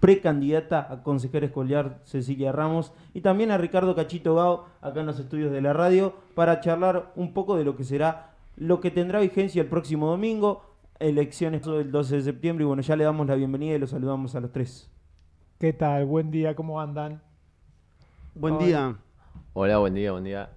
precandidata a consejera escolar Cecilia Ramos y también a Ricardo Cachito Gao acá en los estudios de la radio para charlar un poco de lo que será, lo que tendrá vigencia el próximo domingo, elecciones del 12 de septiembre y bueno, ya le damos la bienvenida y los saludamos a los tres. ¿Qué tal? Buen día, ¿cómo andan? Buen día. Hola, buen día, buen día.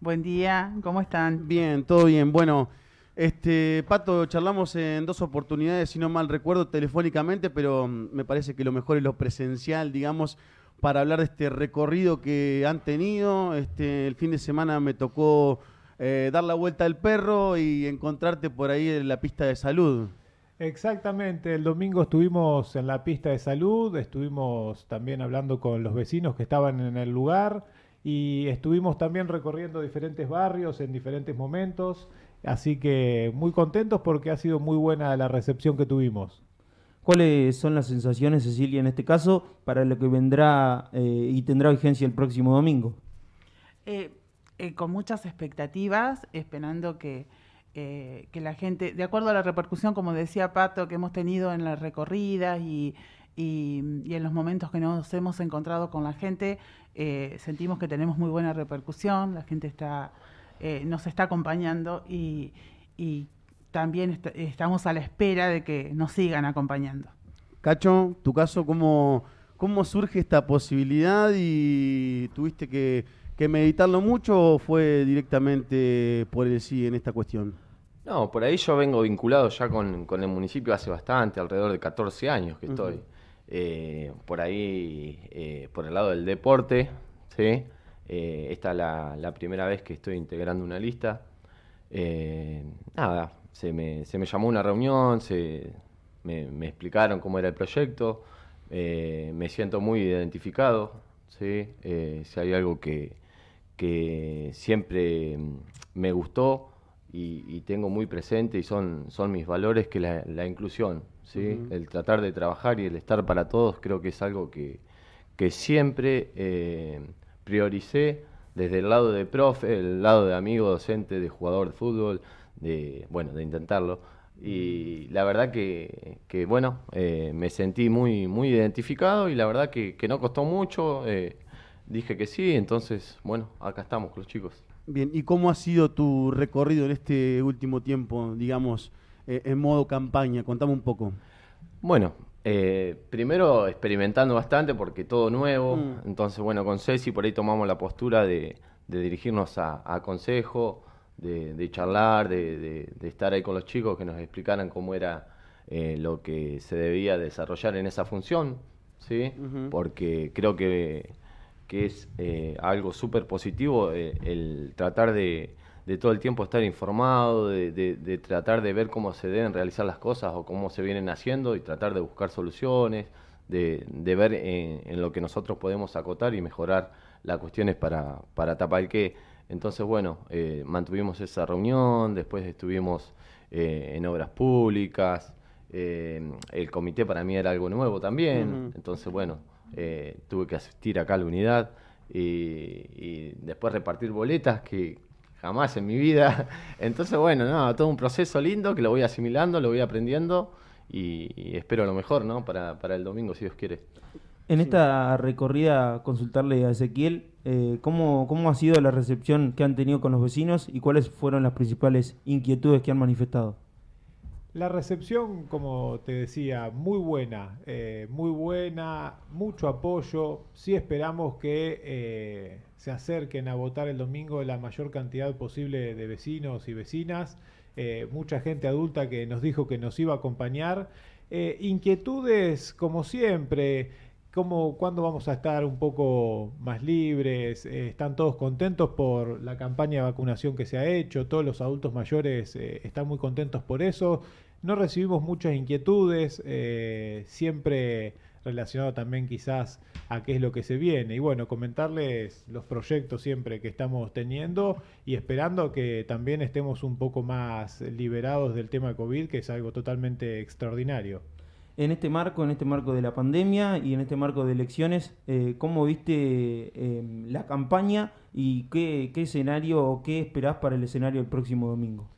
Buen día, ¿cómo están? Bien, todo bien. Bueno, este, Pato, charlamos en dos oportunidades, si no mal recuerdo, telefónicamente, pero mm, me parece que lo mejor es lo presencial, digamos, para hablar de este recorrido que han tenido. Este, el fin de semana me tocó eh, dar la vuelta al perro y encontrarte por ahí en la pista de salud. Exactamente, el domingo estuvimos en la pista de salud, estuvimos también hablando con los vecinos que estaban en el lugar y estuvimos también recorriendo diferentes barrios en diferentes momentos. Así que muy contentos porque ha sido muy buena la recepción que tuvimos. ¿Cuáles son las sensaciones, Cecilia, en este caso, para lo que vendrá eh, y tendrá vigencia el próximo domingo? Eh, eh, con muchas expectativas, esperando que, que la gente, de acuerdo a la repercusión, como decía Pato, que hemos tenido en las recorridas y, y, en los momentos que nos hemos encontrado con la gente, sentimos que tenemos muy buena repercusión, la gente está eh, nos está acompañando y, también estamos a la espera de que nos sigan acompañando. Cacho, tu caso, ¿cómo, cómo surge esta posibilidad y tuviste que, meditarlo mucho o fue directamente por el sí en esta cuestión? No, por ahí yo vengo vinculado ya con, el municipio hace bastante, alrededor de 14 años que estoy. Eh, por ahí, eh, por el lado del deporte, ¿sí? Eh, esta es la, primera vez que estoy integrando una lista. Eh, nada, se me, se me, llamó una reunión, se, me, explicaron cómo era el proyecto, eh, me siento muy identificado, ¿sí? si hay algo que, que siempre me gustó y, tengo muy presente y son, son mis valores que la, la inclusión, ¿sí? el tratar de trabajar y el estar para todos creo que es algo que, que siempre prioricé desde el lado de profe, el lado de amigo, docente, de jugador de fútbol, de, bueno, de intentarlo. Y la verdad que, bueno, eh, me sentí muy, muy identificado y la verdad que, no costó mucho. Eh, dije que sí, entonces, bueno, acá estamos con los chicos. Bien, ¿y cómo ha sido tu recorrido en este último tiempo, digamos, eh, en modo campaña? Contame un poco. Bueno, eh, primero experimentando bastante porque todo nuevo, mm. entonces bueno, con Ceci por ahí tomamos la postura de, dirigirnos a, consejo, de, charlar, de, estar ahí con los chicos que nos explicaran cómo era eh, lo que se debía desarrollar en esa función, ¿sí? Porque creo que, que es eh, algo súper positivo el tratar de de todo el tiempo estar informado, de, tratar de ver cómo se deben realizar las cosas o cómo se vienen haciendo y tratar de buscar soluciones, de, ver en, lo que nosotros podemos acotar y mejorar las cuestiones para, para qué. Entonces, bueno, eh, mantuvimos esa reunión, después estuvimos eh, en obras públicas, eh, el comité para mí era algo nuevo también, entonces, bueno, tuve que asistir acá a la unidad y, y después repartir boletas que jamás en mi vida. Entonces, bueno, no, todo un proceso lindo que lo voy asimilando, lo voy aprendiendo y, espero lo mejor, ¿no? Para, para, el domingo, si Dios quiere. En esta recorrida, consultarle a Ezequiel, eh, ¿cómo, ¿cómo ha sido la recepción que han tenido con los vecinos y cuáles fueron las principales inquietudes que han manifestado? La recepción, como te decía, muy buena, eh, muy buena, mucho apoyo. Sí esperamos que eh, se acerquen a votar el domingo la mayor cantidad posible de vecinos y vecinas. Eh, mucha gente adulta que nos dijo que nos iba a acompañar. inquietudes, como siempre, como cuándo vamos a estar un poco más libres. están todos contentos por la campaña de vacunación que se ha hecho. Todos los adultos mayores están muy contentos por eso no recibimos muchas inquietudes, eh, siempre relacionado también quizás a qué es lo que se viene. Y bueno, comentarles los proyectos siempre que estamos teniendo y esperando que también estemos un poco más liberados del tema de COVID, que es algo totalmente extraordinario. En este marco, en este marco de la pandemia y en este marco de elecciones, eh, ¿cómo viste em, la campaña y qué, qué escenario o qué esperás para el escenario del próximo domingo?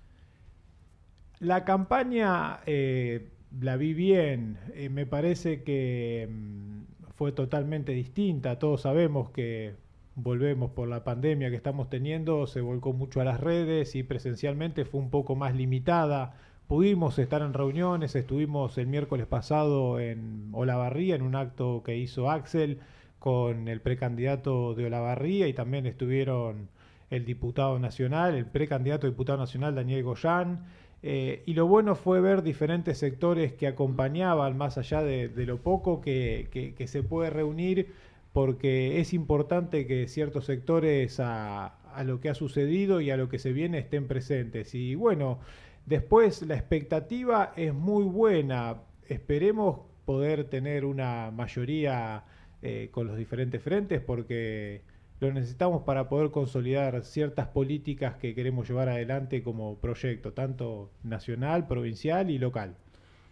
La campaña eh, la vi bien. Eh, me parece que mm, fue totalmente distinta. Todos sabemos que volvemos por la pandemia que estamos teniendo, se volcó mucho a las redes y presencialmente fue un poco más limitada. Pudimos estar en reuniones, estuvimos el miércoles pasado en Olavarría en un acto que hizo Axel con el precandidato de Olavarría y también estuvieron el diputado nacional, el precandidato diputado nacional Daniel Goyán. Eh, y lo bueno fue ver diferentes sectores que acompañaban, más allá de, lo poco que, se puede reunir, porque es importante que ciertos sectores a, lo que ha sucedido y a lo que se viene estén presentes. Y bueno, después la expectativa es muy buena. Esperemos poder tener una mayoría eh, con los diferentes frentes porque lo necesitamos para poder consolidar ciertas políticas que queremos llevar adelante como proyecto, tanto nacional, provincial y local.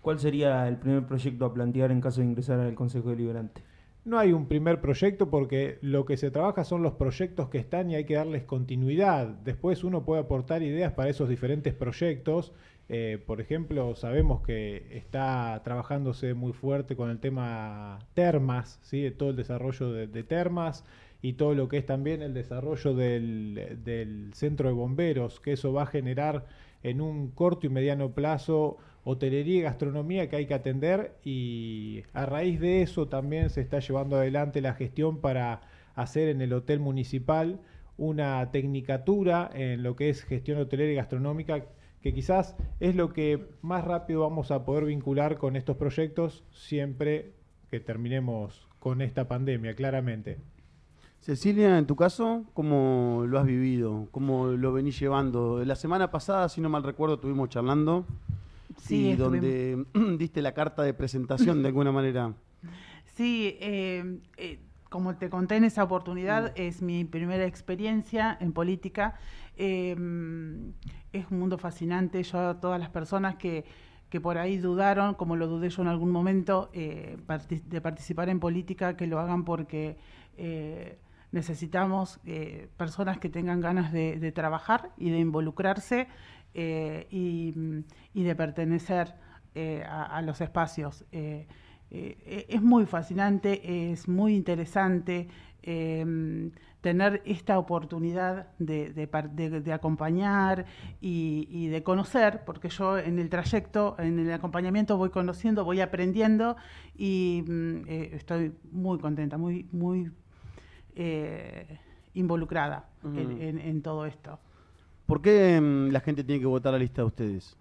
¿Cuál sería el primer proyecto a plantear en caso de ingresar al Consejo Deliberante? No hay un primer proyecto porque lo que se trabaja son los proyectos que están y hay que darles continuidad. Después uno puede aportar ideas para esos diferentes proyectos eh, por ejemplo, sabemos que está trabajándose muy fuerte con el tema termas, ¿sí? todo el desarrollo de, termas y todo lo que es también el desarrollo del, del, centro de bomberos, que eso va a generar en un corto y mediano plazo hotelería y gastronomía que hay que atender y a raíz de eso también se está llevando adelante la gestión para hacer en el hotel municipal una tecnicatura en lo que es gestión hotelera y gastronómica que quizás es lo que más rápido vamos a poder vincular con estos proyectos siempre que terminemos con esta pandemia, claramente. Cecilia, en tu caso, ¿cómo lo has vivido? ¿Cómo lo venís llevando? La semana pasada, si no mal recuerdo, estuvimos charlando. Sí, y donde diste la carta de presentación de alguna manera. Sí, eh, eh, como te conté en esa oportunidad, mm. es mi primera experiencia en política Em, es un mundo fascinante. Yo a todas las personas que, que por ahí dudaron, como lo dudé yo en algún momento, eh, de participar en política, que lo hagan porque eh, necesitamos eh, personas que tengan ganas de, trabajar y de involucrarse y, de pertenecer a, los espacios. es muy fascinante, es muy interesante. Em, tener esta oportunidad de, acompañar y, de conocer, porque yo en el trayecto, en el acompañamiento voy conociendo, voy aprendiendo y mm, eh, estoy muy contenta, muy, muy eh, involucrada en, todo esto. ¿Por qué mm, la gente tiene que votar la lista de ustedes?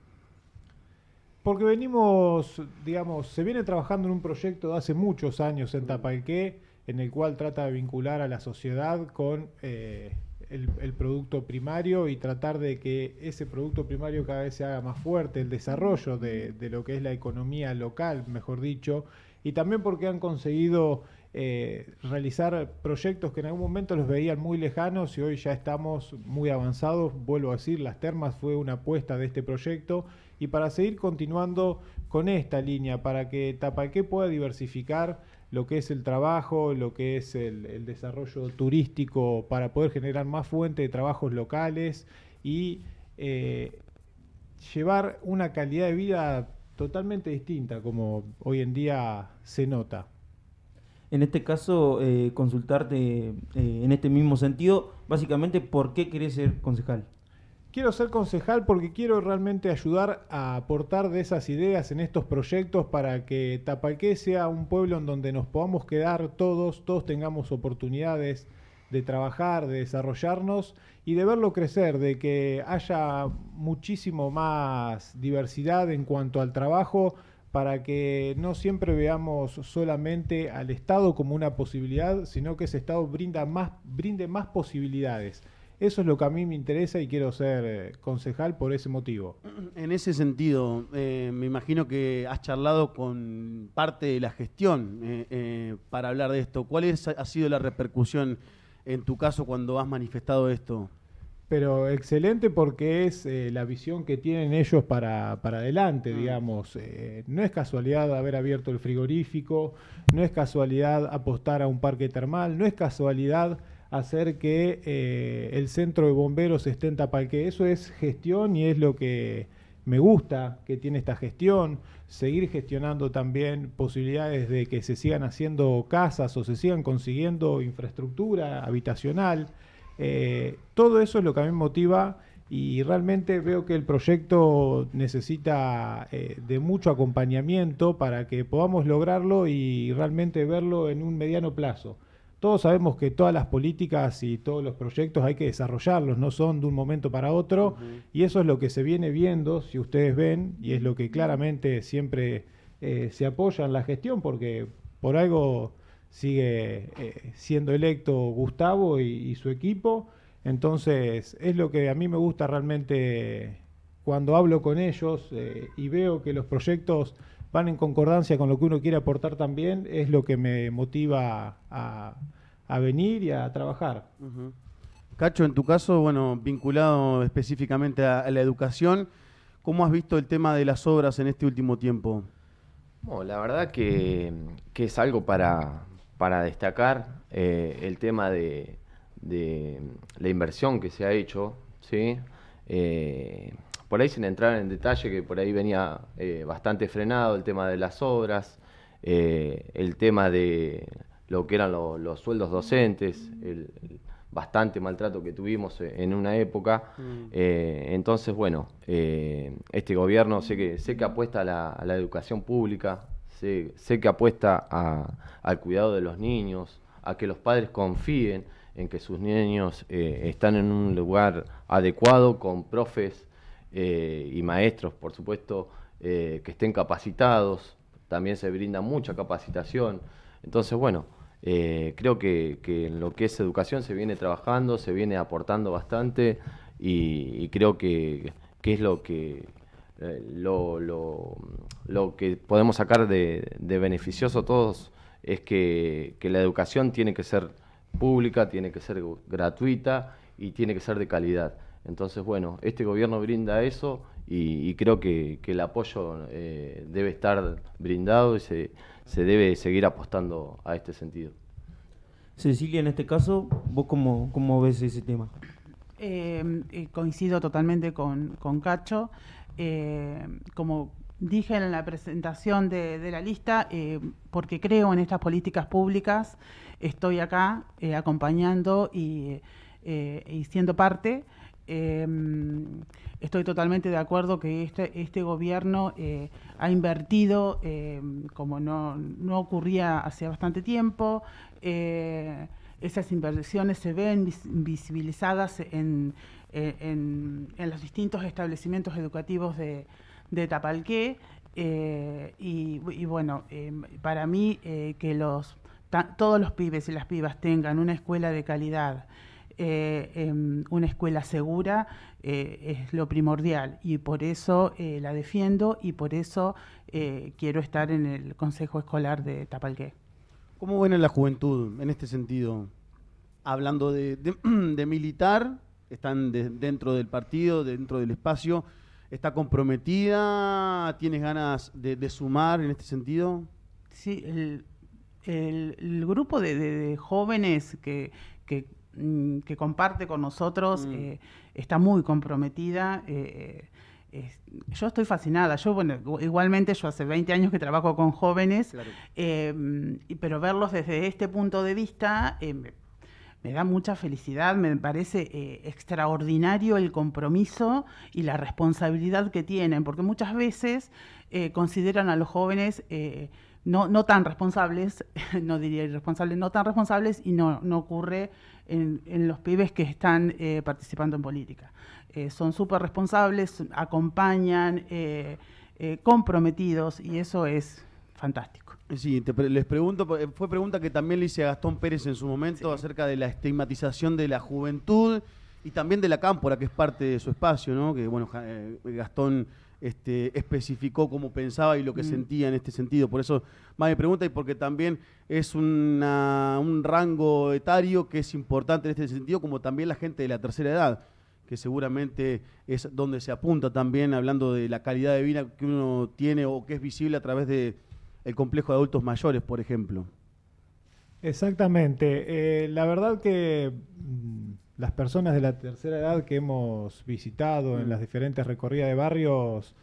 Porque venimos, digamos, se viene trabajando en un proyecto de hace muchos años en Tapalqué, en el cual trata de vincular a la sociedad con eh, el, producto primario y tratar de que ese producto primario cada vez se haga más fuerte, el desarrollo de, lo que es la economía local, mejor dicho, y también porque han conseguido eh, realizar proyectos que en algún momento los veían muy lejanos y hoy ya estamos muy avanzados. Vuelvo a decir, las termas fue una apuesta de este proyecto y para seguir continuando con esta línea, para que Tapalqué pueda diversificar lo que es el trabajo, lo que es el, desarrollo turístico para poder generar más fuentes de trabajos locales y eh, llevar una calidad de vida totalmente distinta como hoy en día se nota. En este caso, eh, consultarte eh, en este mismo sentido, básicamente, ¿por qué querés ser concejal? Quiero ser concejal porque quiero realmente ayudar a aportar de esas ideas en estos proyectos para que Tapalqué sea un pueblo en donde nos podamos quedar todos, todos tengamos oportunidades de trabajar, de desarrollarnos y de verlo crecer, de que haya muchísimo más diversidad en cuanto al trabajo para que no siempre veamos solamente al Estado como una posibilidad, sino que ese Estado brinda más, brinde más posibilidades. Eso es lo que a mí me interesa y quiero ser eh, concejal por ese motivo. En ese sentido, eh, me imagino que has charlado con parte de la gestión eh, para hablar de esto. ¿Cuál ha sido la repercusión en tu caso cuando has manifestado esto? Pero excelente porque es la visión que tienen ellos para, para adelante, mm. digamos. no es casualidad haber abierto el frigorífico, no es casualidad apostar a un parque termal, no es casualidad hacer que eh, el centro de bomberos esté en Tapalqué. Eso es gestión y es lo que me gusta que tiene esta gestión, seguir gestionando también posibilidades de que se sigan haciendo casas o se sigan consiguiendo infraestructura habitacional. Eh, todo eso es lo que a mí me motiva y realmente veo que el proyecto necesita eh, de mucho acompañamiento para que podamos lograrlo y realmente verlo en un mediano plazo. Todos sabemos que todas las políticas y todos los proyectos hay que desarrollarlos, no son de un momento para otro, y eso es lo que se viene viendo, si ustedes ven, y es lo que claramente siempre eh, se apoya en la gestión, porque por algo sigue eh, siendo electo Gustavo y, su equipo, entonces es lo que a mí me gusta realmente cuando hablo con ellos eh, y veo que los proyectos van en concordancia con lo que uno quiere aportar también, es lo que me motiva a, venir y a trabajar. Cacho, en tu caso, bueno, vinculado específicamente a, la educación, ¿cómo has visto el tema de las obras en este último tiempo? la verdad que, es algo para, para destacar eh, el tema de, la inversión que se ha hecho, ¿sí? Eh, por ahí sin entrar en detalle, que por ahí venía eh, bastante frenado el tema de las obras, eh, el tema de lo que eran los sueldos docentes, el, bastante maltrato que tuvimos en una época. Mm. Eh, entonces, bueno, este gobierno sé que, sé que apuesta a la, educación pública, sé, que apuesta al cuidado de los niños, a que los padres confíen en que sus niños están en un lugar adecuado, con profes eh, y maestros, por supuesto, eh, que estén capacitados. También se brinda mucha capacitación. Entonces, bueno, eh, creo que, en lo que es educación se viene trabajando, se viene aportando bastante y, creo que, es lo que lo, lo, que podemos sacar de, beneficioso todos es que, que, la educación tiene que ser pública, tiene que ser gratuita y tiene que ser de calidad. Entonces, bueno, este gobierno brinda eso y, creo que, el apoyo eh, debe estar brindado y se, debe seguir apostando a este sentido. Cecilia, en este caso, ¿vos cómo, cómo ves ese tema? Eh, eh, coincido totalmente con, Cacho. Como dije en la presentación de, la lista, porque creo en estas políticas públicas, estoy acá acompañando y, siendo parte. Em, estoy totalmente de acuerdo que este, este gobierno eh, ha invertido, em, como no, no, ocurría hace bastante tiempo, eh, esas inversiones se ven visibilizadas en, en, los distintos establecimientos educativos de, de Tapalqué. Eh, y, bueno, em, para mí que los, todos los pibes y las pibas tengan una escuela de calidad, eh, una escuela segura eh, es lo primordial y por eso eh, la defiendo y por eso eh, quiero estar en el Consejo Escolar de Tapalqué. ¿Cómo ven la juventud en este sentido? Hablando de, militar, están dentro del partido, dentro del espacio, ¿está comprometida? ¿Tienes ganas de, sumar en este sentido? Sí, el, grupo de, jóvenes que, que Mm, que comparte con nosotros mm. eh, está muy comprometida. Eh, eh, yo estoy fascinada. Yo, bueno, igualmente yo hace 20 años que trabajo con jóvenes, pero verlos desde este punto de vista me, da mucha felicidad, me parece extraordinario el compromiso y la responsabilidad que tienen, porque muchas veces consideran a los jóvenes no, no tan responsables, no diría irresponsables, no tan responsables y no, no ocurre en, en, los pibes que están eh, participando en política. Eh, son súper responsables, acompañan, eh, comprometidos y eso es fantástico. Sí, les pregunto, fue pregunta que también le hice a Gastón Pérez en su momento acerca de la estigmatización de la juventud y también de la cámpora, que es parte de su espacio, ¿no? Que bueno, Gastón este, especificó cómo pensaba y lo que mm. sentía en este sentido. Por eso más me pregunta y porque también es un rango etario que es importante en este sentido, como también la gente de la tercera edad, que seguramente es donde se apunta también, hablando de la calidad de vida que uno tiene o que es visible a través del el complejo de adultos mayores, por ejemplo. Exactamente. Eh, la verdad que mm, las personas de la tercera edad que hemos visitado en las diferentes recorridas de barrios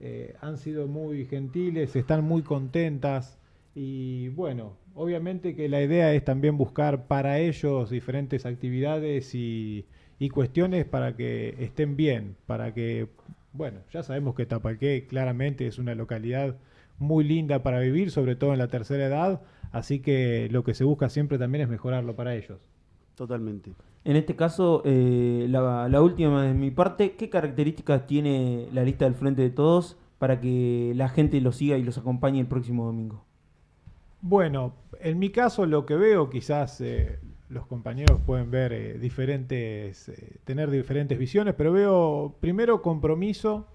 eh, han sido muy gentiles, están muy contentas y bueno, obviamente que la idea es también buscar para ellos diferentes actividades y, y cuestiones para que estén bien, para que, bueno, ya sabemos que Tapalqué claramente es una localidad muy linda para vivir, sobre todo en la tercera edad, así que lo que se busca siempre también es mejorarlo para ellos. Totalmente. En este caso, eh, la, la última de mi parte, ¿qué características tiene la lista del Frente de Todos para que la gente los siga y los acompañe el próximo domingo? Bueno, en mi caso lo que veo, quizás eh, los compañeros pueden ver eh, diferentes, eh, tener diferentes visiones, pero veo primero compromiso,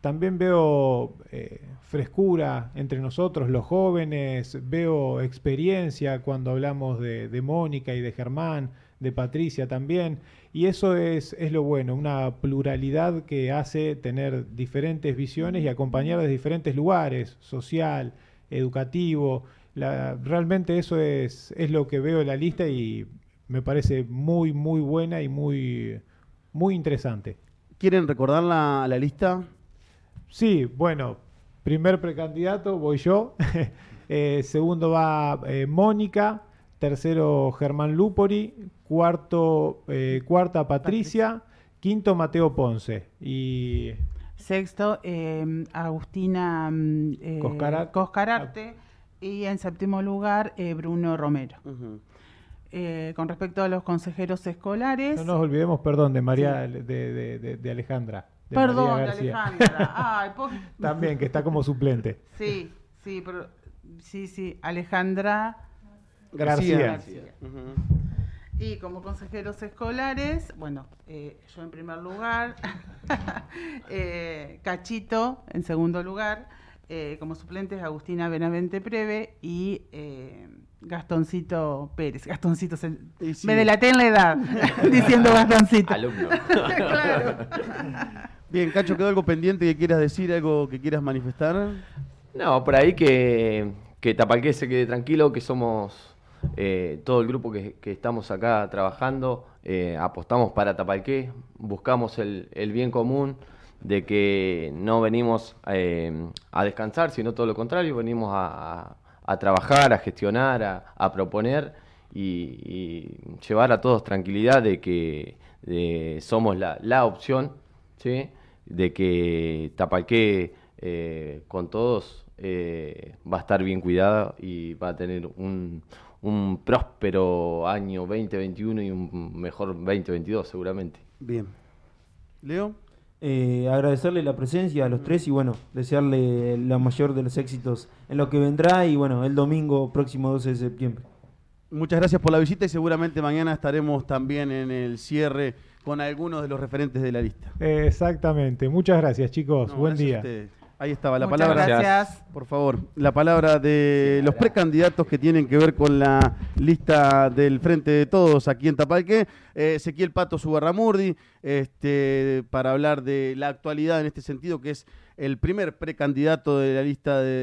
también veo eh, frescura entre nosotros, los jóvenes, veo experiencia cuando hablamos de, Mónica y de Germán, de Patricia también, y eso es, es lo bueno, una pluralidad que hace tener diferentes visiones y acompañar de diferentes lugares, social, educativo. La- realmente eso es, es lo que veo en la lista y me parece muy, muy buena y muy, muy interesante. ¿Quieren recordar la, la lista? Sí, bueno, primer precandidato voy yo, Eh, segundo va eh, Mónica, tercero Germán Lupori, cuarto, eh, cuarta Patricia, quinto Mateo Ponce. Y Sexto, eh, Agustina mm, eh, Coscarat- Coscararte. Y en séptimo lugar, eh, Bruno Romero. Eh, con respecto a los consejeros escolares. no nos olvidemos, perdón, de María, de, de- de- de Alejandra. De perdón, María de García. Alejandra. Ay, También, que está como suplente. Sí, sí, pero, sí, sí, Alejandra. García. García. Y como consejeros escolares, bueno, eh, yo en primer lugar, eh, Cachito en segundo lugar, eh, como suplentes Agustina Benavente Preve y eh, Gastoncito Pérez. Gastoncito, se- sí. me delaté en la edad diciendo Gastoncito. Alumno. claro. Bien, Cacho, ¿quedó algo pendiente que quieras decir, algo que quieras manifestar? No, por ahí que, que Tapalqué se quede tranquilo, que somos eh, todo el grupo que, que estamos acá trabajando, eh, apostamos para Tapalqué, buscamos el, el bien común de que no venimos eh, a descansar, sino todo lo contrario, venimos a, a- trabajar, a gestionar, a, a proponer y, y llevar a todos tranquilidad de que de- somos la, la opción, ¿sí? De que Tapalqué eh, con todos eh, va a estar bien cuidada y va a tener un, un próspero año 2021 y un mejor 2022 seguramente. Bien. Leo. Eh, agradecerle la presencia a los tres y bueno, desearle la mayor de los éxitos en lo que vendrá y bueno, el domingo próximo 12 de septiembre. Muchas gracias por la visita y seguramente mañana estaremos también en el cierre con algunos de los referentes de la lista. Exactamente. Muchas gracias, chicos. No, Buen gracias día. Ahí estaba la Muchas palabra. gracias. Por favor, la palabra de los precandidatos que tienen que ver con la lista del Frente de Todos aquí en Tapalqué. Eh, Ezequiel Pato Subarramurdi, este, para hablar de la actualidad en este sentido, que es el primer precandidato de la lista de